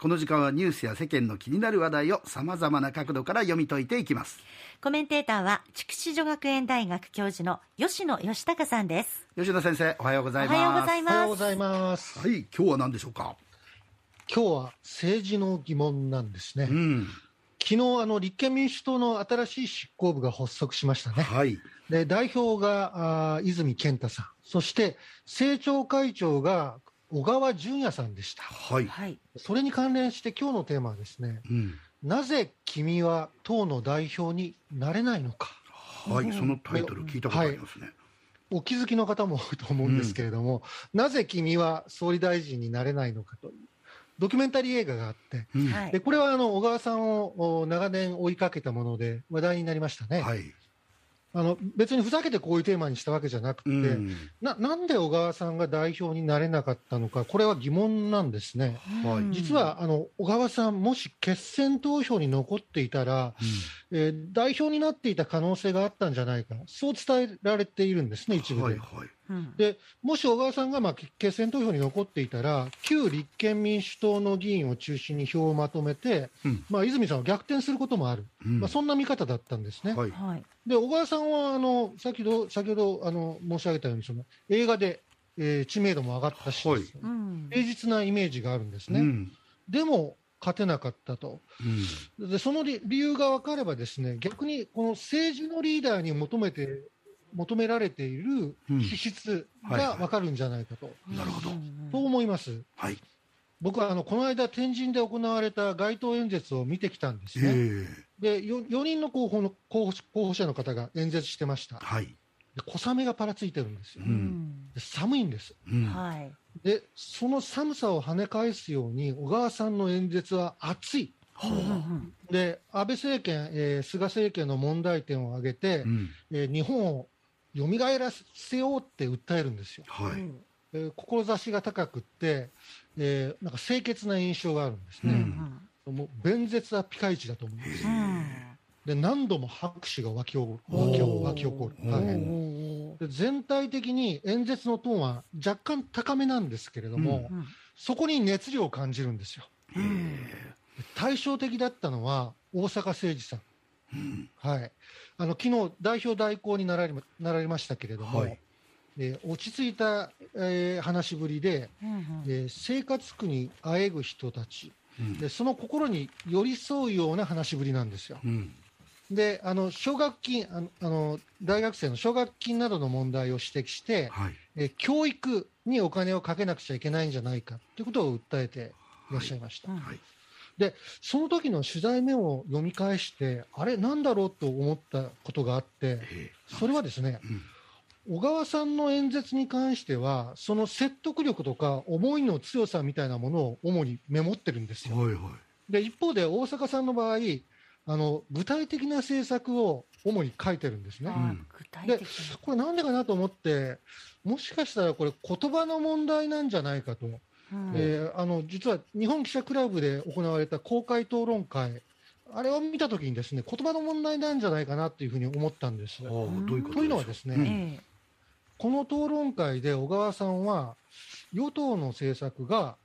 この時間はニュースや世間の気になる話題をさまざまな角度から読み解いていきます。コメンテーターは筑紫女学園大学教授の吉野義孝さんです。吉野先生おはようございます。おはようございます。おはようございます。はい今日は何でしょうか？今日は政治の疑問なんですね。うん。昨日あの立憲民主党の新しい執行部が発足しましたね。はい。で代表があー泉健太さん、そして政調会長が小川淳也さんでした。はい、はい。それに関連して今日のテーマはですね、うん。なぜ君は党の代表になれないのか。はい、そのタイトル聞いたことありますね、お気づきの方も多いと思うんですけれども、なぜ君は総理大臣になれないのかというドキュメンタリー映画があって、うん。はい。でこれはあの小川さんをお長年追いかけたもので話題になりましたね、はい、あの別にふざけてこういうテーマにしたわけじゃなくて、うん。ななんで小川さんが代表になれなかったのか、これは疑問なんですね。はい。うん実はあの小川さん、もし決選投票に残っていたら、えー代表になっていた可能性があったんじゃないか、そう伝えられているんですね、一部で。はいはい。うん。でもし小川さんがまあけ決選投票に残っていたら、旧立憲民主党の議員を中心に票をまとめて、うん。まあ、泉さんを逆転することもある、うん。まあ、そんな見方だったんですね。はい。はい。で小川さんはあの先ほど先ほどあの申し上げたように、その映画で、えー知名度も上がったし、はい。うん。誠実なイメージがあるんですね。うん。でも勝てなかったと。うんでその理理由が分かればですね逆にこの政治のリーダーに求めて求められているうん資質はいはいが分かるんじゃないかと、なるほどうんと思います。はい僕はあのこの間、天神で行われた街頭演説を見てきたんですえね。えで 4, 4人の候補の候補候補者の方が演説してました。はいで小雨がぱらついてるんですよう。んで寒いんです。うんはいでその寒さを跳ね返すように小川さんの演説は熱い。で安倍政権、えー菅政権の問題点を挙げて、うん。えー日本を蘇らせようって訴えるんですよ。はい。うんえー志が高くって、えーなんか清潔な印象があるんですうね。ん。もう弁舌はピカイチだと思います。うん。で何度も拍手が湧き起こる。湧き起こる、はい。おーおーで全体的に演説のトーンは若干高めなんですけれども、うん。そこに熱量を感じるんですよ。うん。対照的だったのは大阪誠二さん、うん。はい、あの昨日代表代行になられまなられましたけれども、はい。えー落ち着いた、えー話しぶりで、うんうん。えー生活苦にあえぐ人たち。うん。で、その心に寄り添うような話しぶりなんですよ。うんであの奨学金あのあの大学生の奨学金などの問題を指摘して、はい。えー教育にお金をかけなくちゃいけないんじゃないかということを訴えていらっしゃいました。うんはい。その時の取材メモを読み返して、あれ、なんだろうと思ったことがあって、ええ。それはですね、うん。小川さんの演説に関しては、その説得力とか思いの強さみたいなものを主にメモってるんですよ。はいはい。で、一方で大阪さんの場合、あの具体的な政策を主に書いてるんですね。あ具体的にこれなんでかなと思って、もしかしたらこれ言葉の問題なんじゃないかと。うんえーあの実は日本記者クラブで行われた公開討論会、あれを見たときにですね言葉の問題なんじゃないかなというふうに思ったんです。ういうことというのはですね、うんええこの討論会で小川さんは、与党の政策が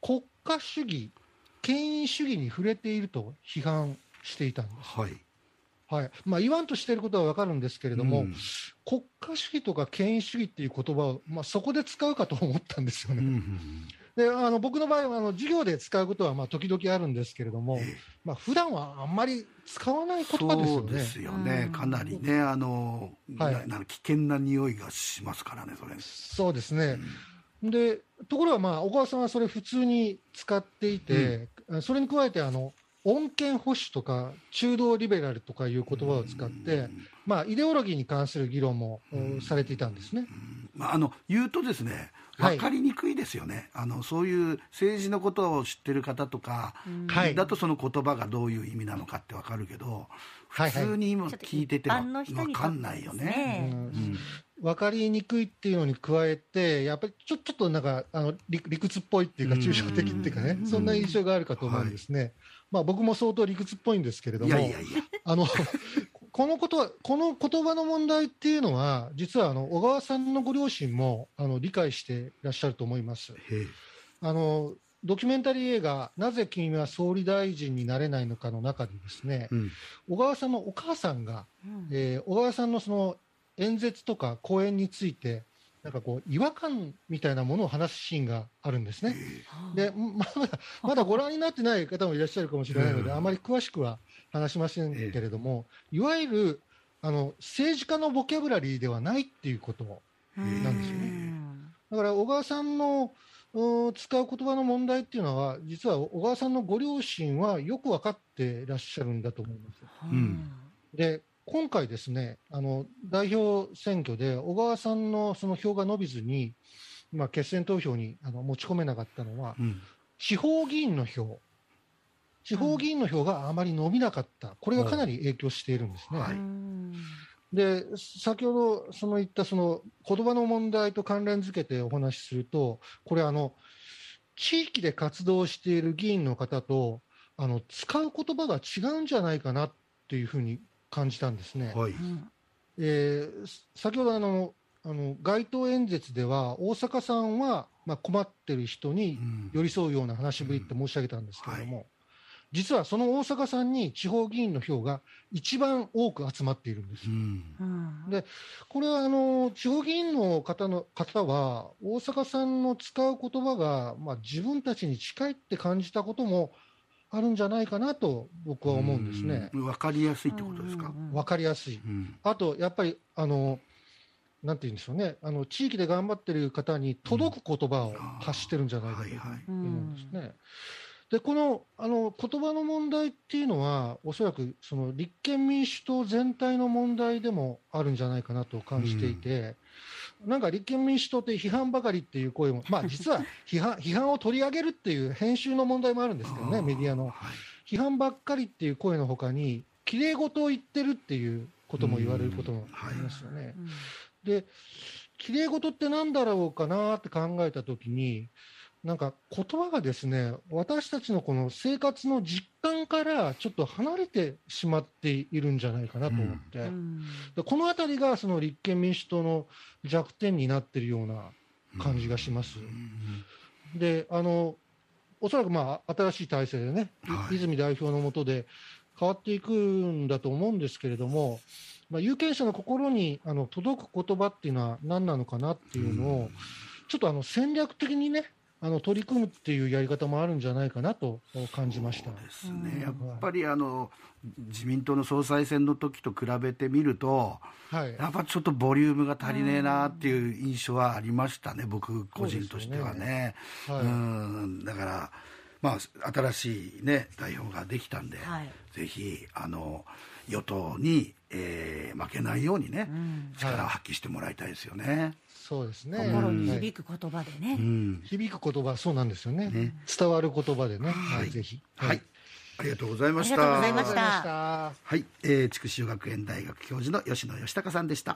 国家主義、権威主義に触れていると批判していたんです。はいはいまあ、言わんとしていることは分かるんですけれども、うん国家主義とか権威主義っていう言葉を、まあ、そこで使うかと思ったんですよね。うんうんであの僕の場合はあの授業で使うことはまあ時々あるんですけれども、ええまあ普段はあんまり使わない言葉ですよね。そうですよね、うんかなりね、あの、はいな危険な匂いがしますからね、それ。そうですね。でところがまあ小川さんはそれ普通に使っていて、それに加えてあの穏健保守とか中道リベラルとかいう言葉を使って、うん。まあイデオロギーに関する議論も、うん。されていたんですね。まあ、あの言うとですねはい。分かりにくいですよね、あのそういう政治のことを知ってる方とか、うん。はい。だとその言葉がどういう意味なのかって分かるけどはいはい。普通に今聞いてて分にかんないよね。分かりにくいっていうのに加えて、やっぱりちょちょっとなんかあの理理屈っぽいっていうか、うん。抽象的っていうかねう、ん。そんな印象があるかと思うんですね。まあ僕も相当理屈っぽいんですけれども、いやいやいや、あの このことは、この言葉の問題っていうのは、実はあの小川さんのご両親もあの理解していらっしゃると思います。あのドキュメンタリー映画、なぜ君は総理大臣になれないのかの中でですね、うん。小川さんのお母さんが、うん。えー小川さんのその演説とか講演について、なんかこう、違和感みたいなものを話すシーンがあるんですね。で、まだ、まだご覧になってない方もいらっしゃるかもしれないので、うんあまり詳しくは話しませんけれども、いわゆる、あの、政治家のボキャブラリーではないっていうこと。なんですよだから小川さんのうん使う言葉の問題っていうのは、実は小川さんのご両親はよく分かってらっしゃるんだと思います。んで、今回ですね、あの代表選挙で小川さんのその票が伸びずに、まあ、決選投票にあの持ち込めなかったのは、うん。地方議員の票、地方議員の票があまり伸びなかった、これがかなり影響しているんですね。はい。で先ほどその言ったその言葉の問題と関連づけてお話しすると、これあの、地域で活動している議員の方とあの使う言葉が違うんじゃないかなっていうふうに感じたんですね。はい。えー先ほどあのあの街頭演説では、大阪さんは、まあ、困ってる人にうん。寄り添うような話しぶりって申し上げたんですけれども、実はその大阪さんに地方議員の票が一番多く集まっているんです。う。ん。でこれはあの地方議員の方の方は、大阪さんの使う言葉が、まあ、自分たちに近いって感じたこともあるんじゃないかなと僕は思うんですね。うん。わかりやすいってことですか？わかりやすい。うん。あと、やっぱり、あの、なんて言うんでしょうね、あの地域で頑張ってる方に届く言葉を発してるんじゃないかとはいはい。思うんでこのあの言葉の問題っていうのは、おそらくその立憲民主党全体の問題でもあるんじゃないかなと感じていて、なんか立憲民主党って批判ばかりっていう声も、まあ、実は 批判批判を取り上げるっていう編集の問題もあるんですけどね、メディアの。はい批判ばっかりっていう声のほかに、きれい事を言ってるっていうことも言われることもありますよね。で、きれい事ってなんだろうかなって考えたときに、なんか言葉がですね、私たちのこの生活の実感からちょっと離れてしまっているんじゃないかなと思って、でこのあたりがその立憲民主党の弱点になっているような感じがします。で、あの、おそらくまあ新しい体制でね、いはい。泉代表の下で変わっていくんだと思うんですけれども、まあ、有権者の心にあの届く言葉っていうのは何なのかなっていうのを、ちょっとあの戦略的にね、あの取り組むっていうやり方もあるんじゃないかなと感じました。そうですね、やっぱりあの自民党の総裁選の時と比べてみると、はい。やっぱちょっとボリュームが足りねえなっていう印象はありましたね、僕個人としてはね。はいうんだから、まあ、新しい、ね、代表ができたんで、はいぜひあの与党に、えー負けないようにね、ん力を発揮してもらいたいですよね。そうですね。心にはい響く言葉でうね。ん響く言葉、そうなんですよね。ね伝わる言葉でね、はい、ぜひ。はい、ありがとうございました。ありがとうございました。はい、えー、筑紫女学園大学教授の吉野義孝さんでした。